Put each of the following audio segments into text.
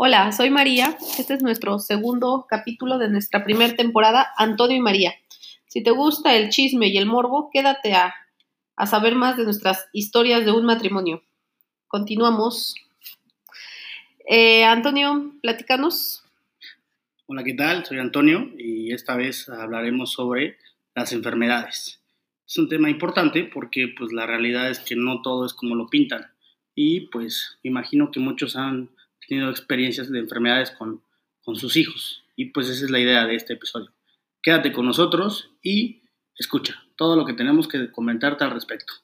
Hola, soy María. Este es nuestro segundo capítulo de nuestra primera temporada, Antonio y María. Si te gusta el chisme y el morbo, quédate a, a saber más de nuestras historias de un matrimonio. Continuamos. Eh, Antonio, platícanos. Hola, ¿qué tal? Soy Antonio y esta vez hablaremos sobre las enfermedades. Es un tema importante porque pues la realidad es que no todo es como lo pintan y pues imagino que muchos han tenido experiencias de enfermedades con, con sus hijos. Y pues esa es la idea de este episodio. Quédate con nosotros y escucha todo lo que tenemos que comentarte al respecto.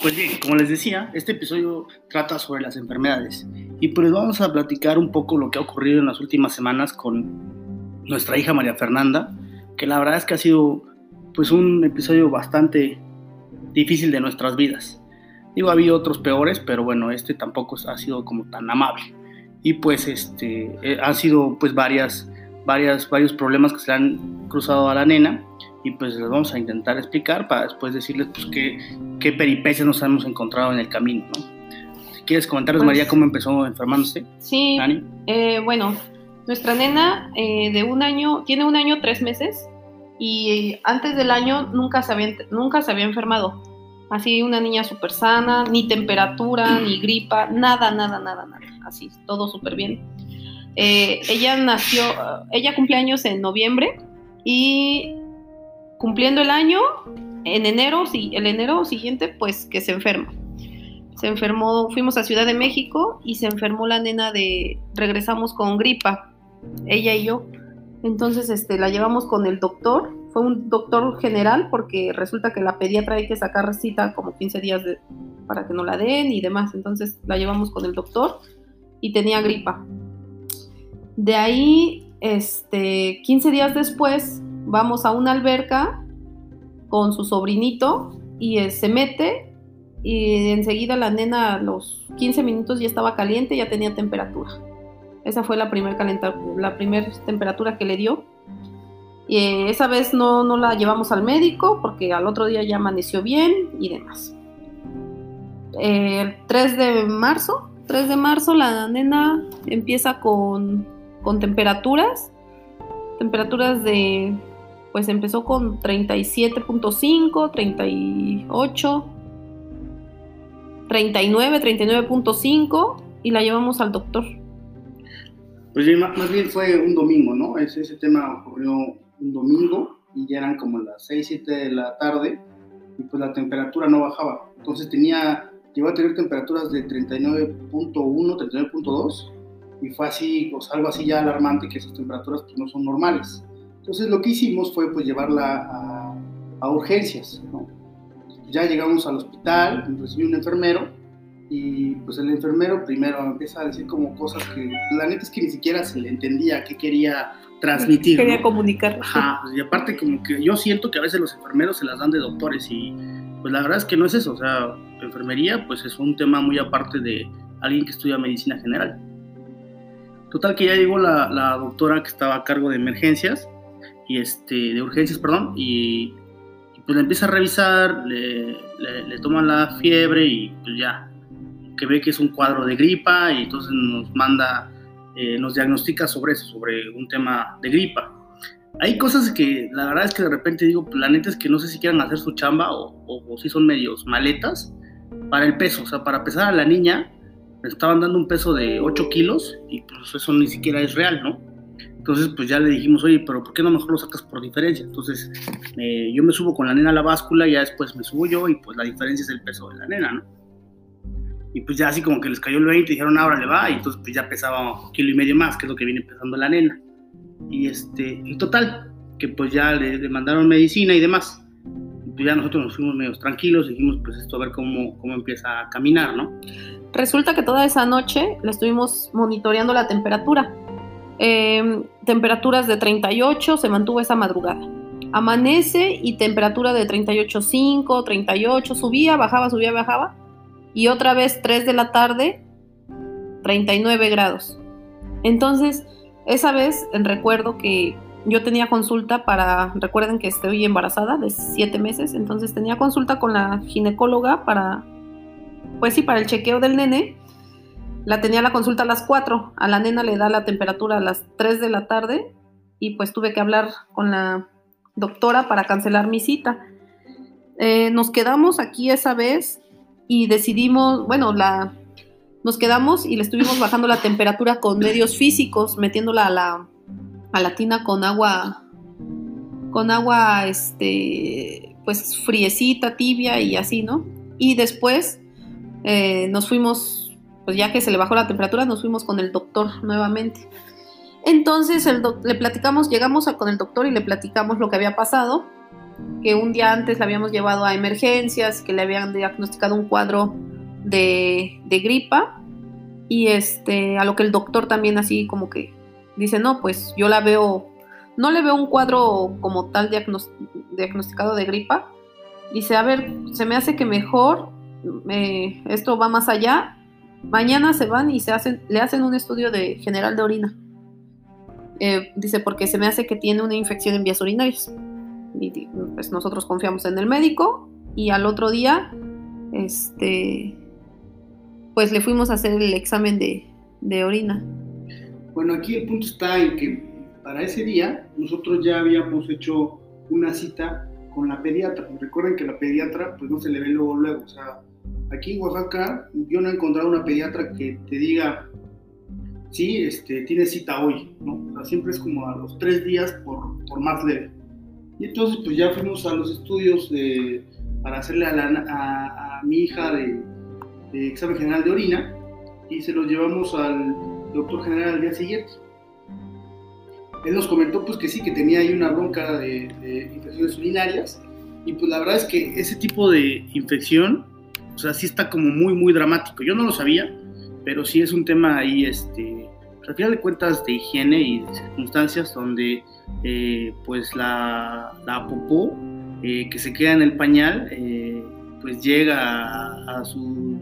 Pues bien, como les decía, este episodio trata sobre las enfermedades y pues vamos a platicar un poco lo que ha ocurrido en las últimas semanas con nuestra hija María Fernanda, que la verdad es que ha sido pues un episodio bastante difícil de nuestras vidas. Digo, ha habido otros peores, pero bueno, este tampoco ha sido como tan amable. Y pues este, eh, han sido pues varias, varias, varios problemas que se han cruzado a la nena y pues les vamos a intentar explicar para después decirles pues qué, qué peripecias nos hemos encontrado en el camino, ¿no? Si quieres comentarles, María, pues cómo empezó enfermándose. Sí, eh, bueno, nuestra nena eh, de un año, tiene un año, tres meses, y antes del año nunca se había, nunca se había enfermado. Así una niña súper sana, ni temperatura, ni gripa, nada, nada, nada, nada. Así, todo súper bien. Eh, ella nació, ella cumple años en noviembre y cumpliendo el año, en enero, sí, el enero siguiente, pues que se enferma. Se enfermó, fuimos a Ciudad de México y se enfermó la nena de, regresamos con gripa ella y yo. Entonces, este, la llevamos con el doctor. Fue un doctor general porque resulta que la pediatra hay que sacar cita como 15 días para que no la den y demás. Entonces la llevamos con el doctor y tenía gripa. De ahí, este, 15 días después, vamos a una alberca con su sobrinito y eh, se mete y enseguida la nena a los 15 minutos ya estaba caliente, ya tenía temperatura. Esa fue la primera primer temperatura que le dio. Y eh, esa vez no, no la llevamos al médico porque al otro día ya amaneció bien y demás. El 3 de marzo, 3 de marzo la nena empieza con, con temperaturas, temperaturas de, pues empezó con 37.5, 38, 39, 39.5 y la llevamos al doctor. Pues más bien fue un domingo, ¿no? Ese, ese tema ocurrió un domingo y ya eran como las 6, 7 de la tarde y pues la temperatura no bajaba. Entonces tenía, llegó a tener temperaturas de 39.1, 39.2 y fue así, pues algo así ya alarmante que esas temperaturas pues no son normales. Entonces lo que hicimos fue pues llevarla a, a urgencias, ¿no? Ya llegamos al hospital, recibí un enfermero y pues el enfermero primero empieza a decir como cosas que la neta es que ni siquiera se le entendía qué quería transmitir. Quería comunicar. Ajá, y aparte como que yo siento que a veces los enfermeros se las dan de doctores y pues la verdad es que no es eso, o sea, enfermería pues es un tema muy aparte de alguien que estudia medicina general. Total que ya llegó la, la doctora que estaba a cargo de emergencias y este, de urgencias, perdón, y, pues le empieza a revisar, le, le, le toman la fiebre y pues ya, que ve que es un cuadro de gripa y entonces nos manda, eh, nos diagnostica sobre eso, sobre un tema de gripa. Hay cosas que la verdad es que de repente digo, la neta es que no sé si quieran hacer su chamba o, o, si son medios maletas para el peso, o sea, para pesar a la niña, le estaban dando un peso de 8 kilos y pues eso ni siquiera es real, ¿no? Entonces, pues ya le dijimos, oye, pero ¿por qué no mejor lo sacas por diferencia? Entonces, eh, yo me subo con la nena a la báscula, y ya después me subo yo y pues la diferencia es el peso de la nena, ¿no? Y pues ya así como que les cayó el 20 y dijeron, ahora le va. Y entonces pues ya pesaba un kilo y medio más, que es lo que viene pesando la nena. Y este, y total, que pues ya le, mandaron medicina y demás. Y pues ya nosotros nos fuimos medio tranquilos, dijimos pues esto a ver cómo, cómo empieza a caminar, ¿no? Resulta que toda esa noche le estuvimos monitoreando la temperatura. Eh, temperaturas de 38 se mantuvo esa madrugada. Amanece y temperatura de 38.5, 38, subía, bajaba, subía, bajaba y otra vez 3 de la tarde, 39 grados. Entonces, esa vez recuerdo que yo tenía consulta para, recuerden que estoy embarazada de siete meses, entonces tenía consulta con la ginecóloga para, pues sí, para el chequeo del nene. La tenía la consulta a las 4, a la nena le da la temperatura a las 3 de la tarde y pues tuve que hablar con la doctora para cancelar mi cita. Eh, nos quedamos aquí esa vez y decidimos, bueno, la, nos quedamos y le estuvimos bajando la temperatura con medios físicos, metiéndola a la, a la tina con agua, con agua, este, pues friecita, tibia y así, ¿no? Y después eh, nos fuimos, pues ya que se le bajó la temperatura, nos fuimos con el doctor nuevamente. Entonces el le platicamos, llegamos a, con el doctor y le platicamos lo que había pasado, que un día antes la habíamos llevado a emergencias, que le habían diagnosticado un cuadro de, de gripa y este, a lo que el doctor también así como que dice, no, pues yo la veo, no le veo un cuadro como tal diagnosticado de gripa. Dice, a ver, se me hace que mejor esto va más allá. Mañana se van y se hacen, le hacen un estudio de general de orina. Eh, dice, porque se me hace que tiene una infección en vías urinarias. Pues nosotros confiamos en el médico y al otro día, este, pues le fuimos a hacer el examen de, de orina. Bueno, aquí el punto está en que para ese día nosotros ya habíamos hecho una cita con la pediatra. Recuerden que la pediatra pues no se le ve luego luego, o sea, aquí en Oaxaca yo no he encontrado una pediatra que te diga, sí, este, tiene cita hoy, ¿no? O sea, siempre es como a los tres días por, por más leve. Y entonces pues ya fuimos a los estudios de, para hacerle a, mi hija de, de examen general de orina y se los llevamos al doctor general al día siguiente. Él nos comentó pues que sí, que tenía ahí una bronca de, infecciones urinarias y pues la verdad es que ese tipo de infección, o sea, sí está como muy, muy dramático. Yo no lo sabía, pero sí es un tema ahí, este, al final de cuentas de higiene y de circunstancias donde eh, pues la, la popó eh, que se queda en el pañal eh, pues llega a, su,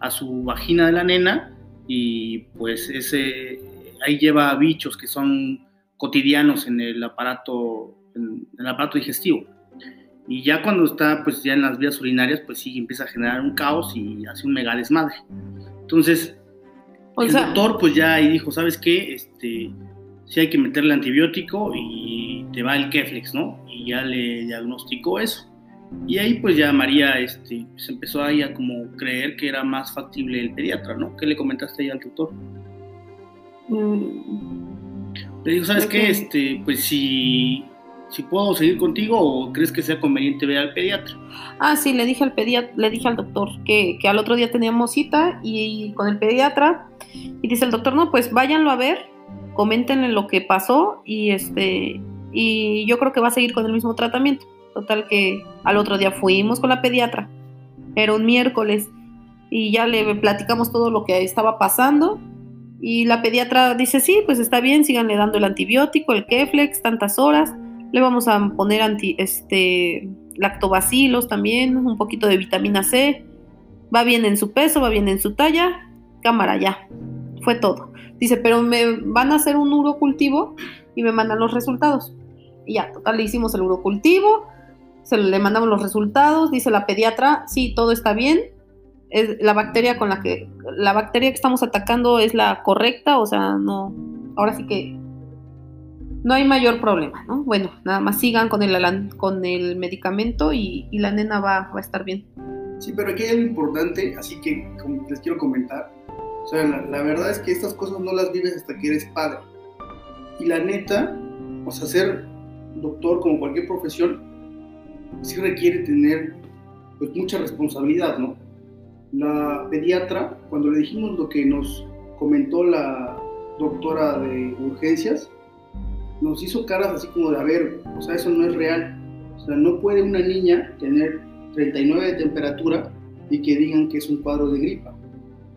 a su vagina de la nena y pues ese ahí lleva bichos que son cotidianos en el aparato en, el aparato digestivo. Y ya cuando está pues ya en las vías urinarias pues sí empieza a generar un caos y hace un mega desmadre. Entonces el doctor pues ya ahí dijo sabes qué este sí hay que meterle antibiótico y te va el Keflex no y ya le diagnosticó eso y ahí pues ya María este, se empezó ahí a como creer que era más factible el pediatra, ¿no? ¿Qué le comentaste ahí al tutor? Mm. Le dijo, ¿sabes qué? Este, pues si, si puedo seguir contigo o crees que sea conveniente ver al pediatra. Ah, sí, le dije al pediatra, le dije al doctor que, que al otro día teníamos cita y, con el pediatra y dice el doctor, no, pues váyanlo a ver, coméntenle lo que pasó y este y yo creo que va a seguir con el mismo tratamiento. Total que al otro día fuimos con la pediatra. Era un miércoles y ya le platicamos todo lo que estaba pasando. Y la pediatra dice, sí, pues está bien, síganle dando el antibiótico, el Keflex, tantas horas. Le vamos a poner anti, este, lactobacilos también, un poquito de vitamina C. Va bien en su peso, va bien en su talla. Cámara, ya. Fue todo. Dice, pero me van a hacer un urocultivo y me mandan los resultados. Y ya, total, le hicimos el urocultivo se le mandamos los resultados, dice la pediatra, sí, todo está bien, es la bacteria con la que, la bacteria que estamos atacando es la correcta, o sea, no, ahora sí que no hay mayor problema, ¿no? Bueno, nada más sigan con el, con el medicamento y, la nena va, a estar bien. Sí, pero aquí hay algo importante, así que les quiero comentar. O sea, la, la, verdad es que estas cosas no las vives hasta que eres padre. Y la neta, o sea, ser doctor como cualquier profesión, sí requiere tener pues, mucha responsabilidad, ¿no? La pediatra, cuando le dijimos lo que nos comentó la doctora de urgencias, nos hizo caras así como de, a o sea, eso no es real. O sea, no puede una niña tener 39 de temperatura y que digan que es un cuadro de gripa.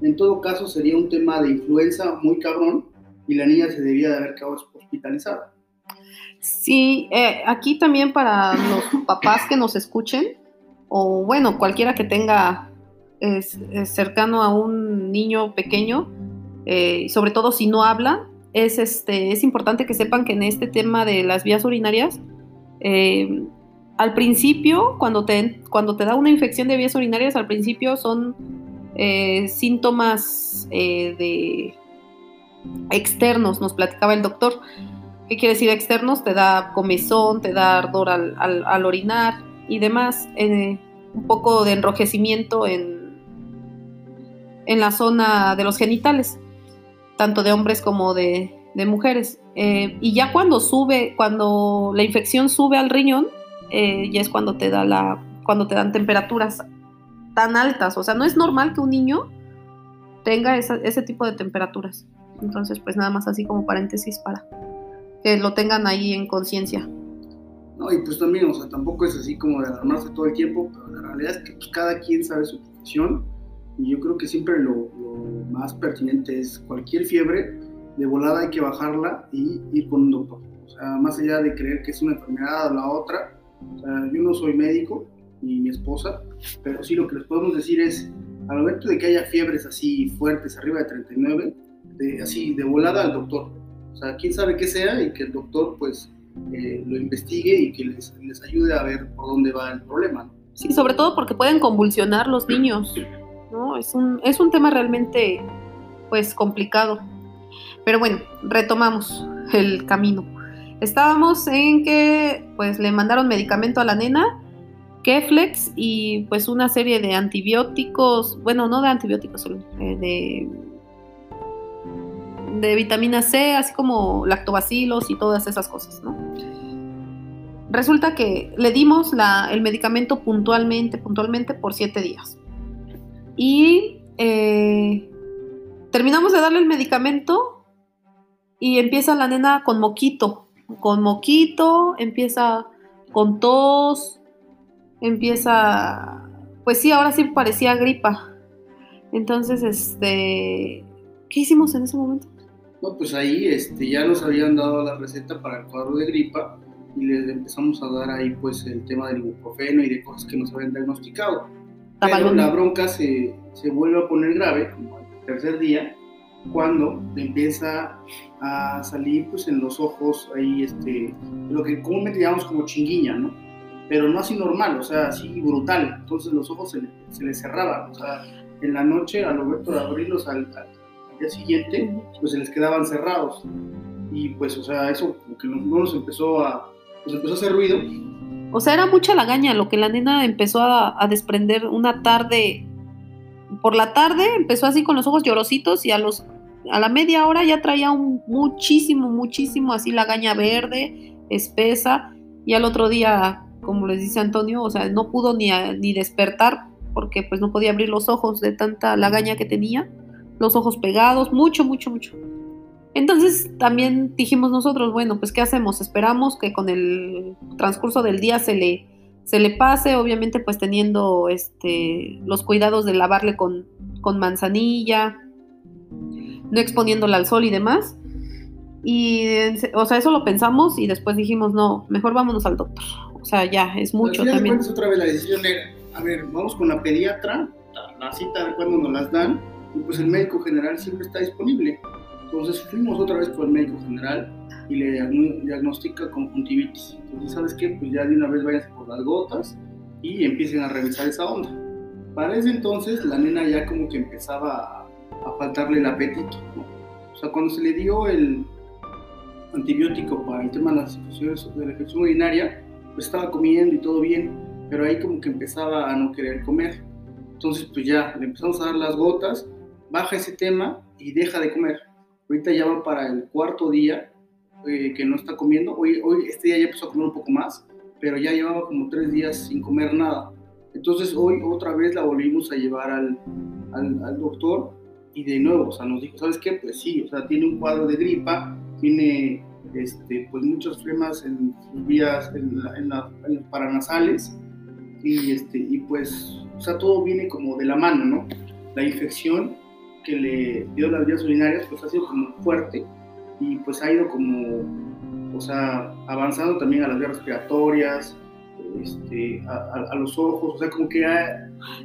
En todo caso, sería un tema de influenza muy cabrón y la niña se debía de haber quedado hospitalizada. Sí, eh, aquí también para los papás que nos escuchen, o bueno, cualquiera que tenga cercano a un niño pequeño, eh, sobre todo si no habla, es, este, es importante que sepan que en este tema de las vías urinarias, eh, al principio, cuando te, cuando te da una infección de vías urinarias, al principio son eh, síntomas eh, de externos, nos platicaba el doctor. ¿Qué quiere decir externos? Te da comezón, te da ardor al, orinar y demás. un poco de enrojecimiento en, en la zona de los genitales tanto de hombres como de, mujeres. Eh, y ya cuando sube, cuando la infección sube al riñón, eh, ya es cuando te da la, cuando te dan temperaturas tan altas. O sea, no es normal que un niño tenga ese tipo de temperaturas. Entonces, pues nada más así como paréntesis para que lo tengan ahí en conciencia. No, y pues también, o sea, tampoco es así como de alarmarse todo el tiempo, pero la realidad es que pues, cada quien sabe su profesión y yo creo que siempre lo, más pertinente es cualquier fiebre, de volada hay que bajarla y ir con un doctor. O sea, más allá de creer que es una enfermedad o la otra, o sea, yo no soy médico, ni mi esposa, pero sí lo que les podemos decir es, al momento de que haya fiebres así fuertes, arriba de 39, de, así de volada al doctor. O sea, quién sabe qué sea y que el doctor pues eh, lo investigue y que les, les, ayude a ver por dónde va el problema. Sí, sobre todo porque pueden convulsionar los niños. ¿No? Es un, es un tema realmente, pues, complicado. Pero bueno, retomamos el camino. Estábamos en que, pues, le mandaron medicamento a la nena, Keflex y, pues, una serie de antibióticos, bueno, no de antibióticos, eh, de, de vitamina C, así como lactobacilos y todas esas cosas, ¿no? Resulta que le dimos la, el medicamento puntualmente, puntualmente por siete días. Y eh, terminamos de darle el medicamento y empieza la nena con moquito, con moquito, empieza con tos, empieza, pues sí, ahora sí parecía gripa. Entonces, este, ¿qué hicimos en ese momento? No, pues ahí este, ya nos habían dado la receta para el cuadro de gripa y les empezamos a dar ahí pues el tema del ibuprofeno y de cosas que nos habían diagnosticado. Pero la bronca se, se, vuelve a poner grave, como el tercer día, cuando empieza a salir pues en los ojos ahí este, lo que comúnmente llamamos como chinguiña, ¿no? Pero no así normal, o sea, así brutal. Entonces los ojos se, se le cerraban, o sea, en la noche al momento de abrirlos al, día siguiente, pues se les quedaban cerrados. Y pues, o sea, eso como que no nos empezó a, pues empezó a hacer ruido o sea, era mucha lagaña lo que la nena empezó a, desprender una tarde. Por la tarde empezó así con los ojos llorositos y a los a la media hora ya traía un muchísimo, muchísimo así lagaña verde, espesa, y al otro día, como les dice Antonio, o sea, no pudo ni, ni despertar porque pues no podía abrir los ojos de tanta lagaña que tenía, los ojos pegados, mucho, mucho, mucho. Entonces también dijimos nosotros, bueno, pues ¿qué hacemos? Esperamos que con el transcurso del día se le, se le pase, obviamente pues teniendo este, los cuidados de lavarle con, con manzanilla, no exponiéndola al sol y demás. Y, o sea, eso lo pensamos y después dijimos, no, mejor vámonos al doctor. O sea, ya, es mucho también. otra vez la decisión era, a ver, vamos con la pediatra, la cita de cuando nos las dan, y pues el médico general siempre está disponible. Entonces fuimos otra vez por el médico general y le diagnostica conjuntivitis. Entonces, ¿sabes qué? Pues ya de una vez váyanse por las gotas y empiecen a revisar esa onda. Para ese entonces la nena ya como que empezaba a, faltarle el apetito. O sea, cuando se le dio el antibiótico para el tema de las infecciones de la infección urinaria, pues estaba comiendo y todo bien, pero ahí como que empezaba a no querer comer. Entonces, pues ya le empezamos a dar las gotas, baja ese tema y deja de comer. Ahorita ya va para el cuarto día eh, que no está comiendo. Hoy, hoy, este día ya empezó a comer un poco más, pero ya llevaba como tres días sin comer nada. Entonces hoy otra vez la volvimos a llevar al, al, doctor y de nuevo, o sea, nos dijo, ¿sabes qué? Pues sí, o sea, tiene un cuadro de gripa, tiene este, pues muchos flemas en sus vías, en, en, en los paranasales y, este, y pues, o sea, todo viene como de la mano, ¿no? La infección que le dio las vías urinarias, pues ha sido como fuerte y pues ha ido como, o sea, avanzando también a las vías respiratorias, este, a, los ojos, o sea, como que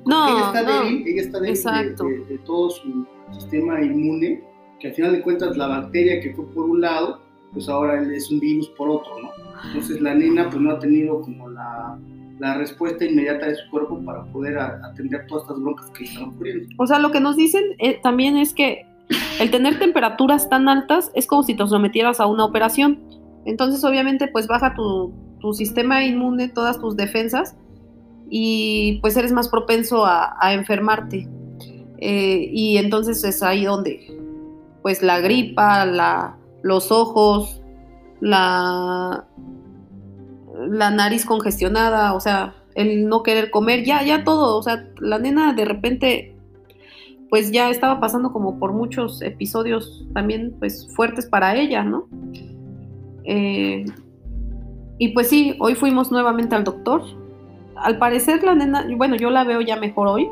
no, ella está débil, ella está débil de, todo su sistema inmune, que al final de cuentas la bacteria que fue por un lado, pues ahora es un virus por otro, ¿no? Entonces la nena pues no ha tenido como la, la respuesta inmediata de su cuerpo para poder atender todas estas broncas que están ocurriendo. O sea, lo que nos dicen eh, también es que el tener temperaturas tan altas es como si te sometieras a una operación. Entonces, obviamente, pues baja tu, sistema inmune, todas tus defensas, y pues eres más propenso a, enfermarte. Eh, y entonces es ahí donde, pues la gripa, la, los ojos, la, la nariz congestionada, o sea, el no querer comer, ya, ya todo, o sea, la nena de repente, pues ya estaba pasando como por muchos episodios también, pues fuertes para ella, ¿no? Eh, y pues sí, hoy fuimos nuevamente al doctor. Al parecer la nena, bueno, yo la veo ya mejor hoy.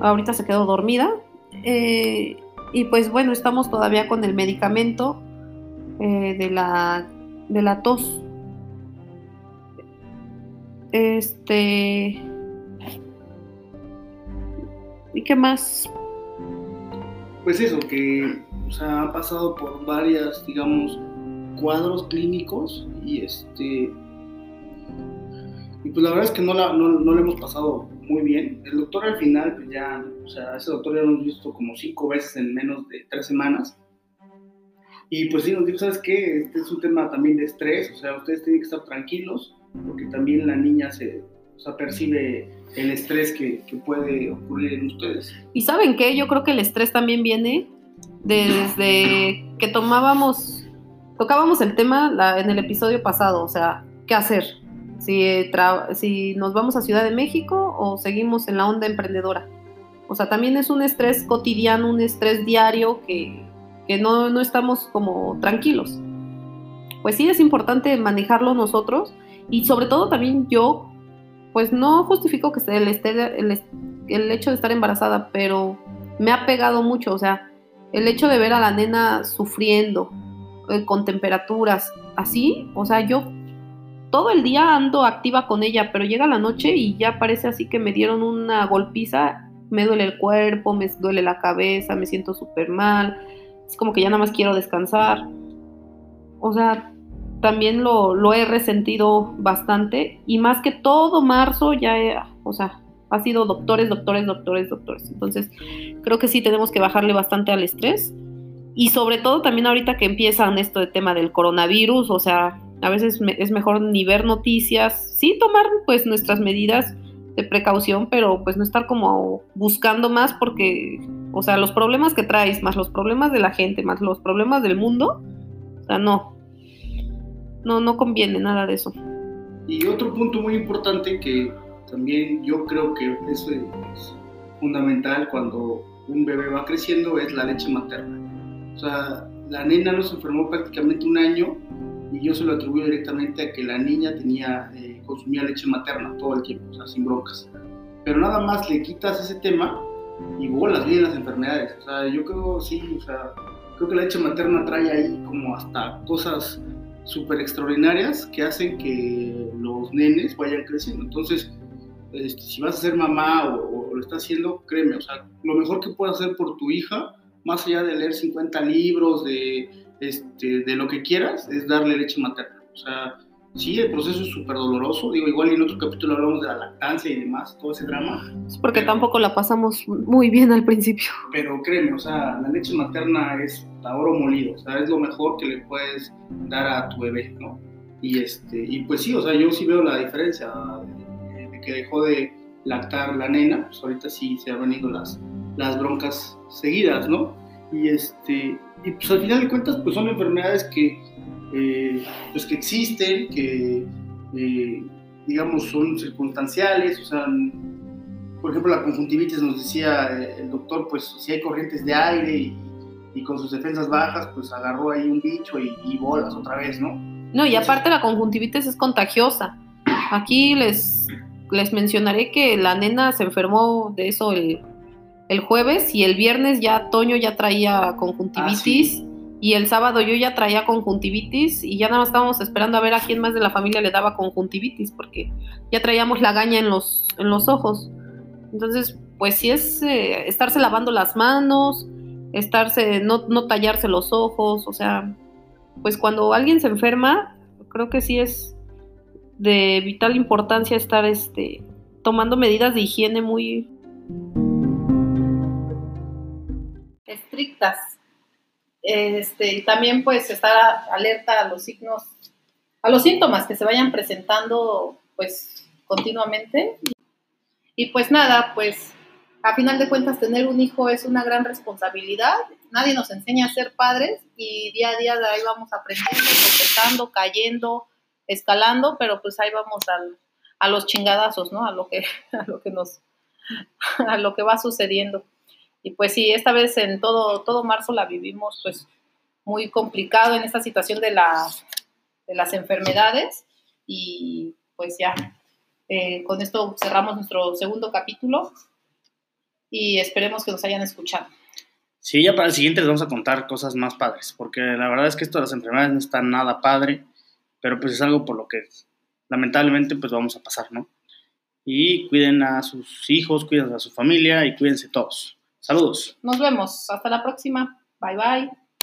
Ahorita se quedó dormida. Eh, y pues bueno, estamos todavía con el medicamento eh, de, la, de la tos. Este... ¿Y qué más? Pues eso, que o sea, ha pasado por varias, digamos, cuadros clínicos y este y pues la verdad es que no la, no, no le hemos pasado muy bien. El doctor al final, pues ya, o sea, ese doctor ya lo hemos visto como cinco veces en menos de tres semanas. Y pues sí, nos dijo, ¿sabes qué? Este es un tema también de estrés, o sea, ustedes tienen que estar tranquilos, porque también la niña se, o sea, percibe el estrés que, que puede ocurrir en ustedes. Y saben qué, yo creo que el estrés también viene desde que tomábamos tocábamos el tema en el episodio pasado, o sea, ¿qué hacer? Si, si nos vamos a Ciudad de México o seguimos en la onda emprendedora. O sea, también es un estrés cotidiano, un estrés diario que, no, no, estamos como tranquilos. Pues sí es importante manejarlo nosotros y sobre todo también yo, pues no justifico que el, el, el hecho de estar embarazada, pero me ha pegado mucho, o sea, el hecho de ver a la nena sufriendo, eh, con temperaturas así, o sea, yo todo el día ando activa con ella, pero llega la noche y ya parece así que me dieron una golpiza, me duele el cuerpo, me duele la cabeza, me siento súper mal, es como que ya nada más quiero descansar. O sea, también lo, lo, he resentido bastante y más que todo marzo ya, o sea, ha sido doctores, doctores, doctores, doctores. Entonces, creo que sí tenemos que bajarle bastante al estrés y sobre todo también ahorita que empiezan esto de tema del coronavirus, o sea, a veces es mejor ni ver noticias, sí tomar pues nuestras medidas de precaución, pero pues no estar como buscando más porque, o sea, los problemas que traes, más los problemas de la gente, más los problemas del mundo, o sea, no, no, no conviene nada de eso. Y otro punto muy importante que también yo creo que es fundamental cuando un bebé va creciendo es la leche materna o sea, la nena no se enfermó prácticamente un año y yo se lo atribuyo directamente a que la niña tenía, eh, consumía leche materna todo el tiempo, o sea, sin broncas. Pero nada más le quitas ese tema y bolas, vienen las enfermedades. O sea, yo creo, sí, o sea, creo que la leche materna trae ahí como hasta cosas súper extraordinarias que hacen que los nenes vayan creciendo. Entonces, este, si vas a ser mamá o, lo estás haciendo, créeme, o sea, lo mejor que puedes hacer por tu hija más allá de leer 50 libros, de, este, de lo que quieras, es darle leche materna. O sea, sí, el proceso es súper doloroso. Digo, igual en otro capítulo hablamos de la lactancia y demás, todo ese drama. Es porque tampoco la pasamos muy bien al principio. Pero créeme, o sea, la leche materna es oro molido, o sea, es lo mejor que le puedes dar a tu bebé, ¿no? Y, este, y pues sí, o sea, yo sí veo la diferencia de, que dejó de lactar la nena, pues ahorita sí se han venido las, las broncas seguidas, ¿no? Y, este, y pues al final de cuentas, pues son enfermedades que, eh, pues que existen, que, eh, digamos, son circunstanciales, o sea, por ejemplo, la conjuntivitis nos decía eh, el doctor, pues si hay corrientes de aire y, con sus defensas bajas, pues agarró ahí un bicho y, y bolas otra vez, ¿no? No, y aparte la conjuntivitis es contagiosa. Aquí les, les mencionaré que la nena se enfermó de eso el el jueves y el viernes ya Toño ya traía conjuntivitis. Ah, y el sábado yo ya traía conjuntivitis y ya nada más estábamos esperando a ver a quién más de la familia le daba conjuntivitis porque ya traíamos la gaña en los, en los ojos. Entonces, pues sí es eh, estarse lavando las manos, estarse, no, no tallarse los ojos, o sea, pues cuando alguien se enferma, creo que sí es de vital importancia estar este, tomando medidas de higiene muy estrictas. Este, y también pues estar alerta a los signos, a los síntomas que se vayan presentando pues continuamente. Y pues nada, pues a final de cuentas tener un hijo es una gran responsabilidad. Nadie nos enseña a ser padres y día a día de ahí vamos aprendiendo, tropezando, cayendo, escalando, pero pues ahí vamos a los chingadazos, ¿no? A lo que, a lo que nos, a lo que va sucediendo. Y pues sí, esta vez en todo, todo marzo la vivimos pues muy complicado en esta situación de, la, de las enfermedades y pues ya, eh, con esto cerramos nuestro segundo capítulo y esperemos que nos hayan escuchado. Sí, ya para el siguiente les vamos a contar cosas más padres, porque la verdad es que esto de las enfermedades no está nada padre, pero pues es algo por lo que lamentablemente pues vamos a pasar, ¿no? Y cuiden a sus hijos, cuiden a su familia y cuídense todos. Saludos. Nos vemos. Hasta la próxima. Bye bye.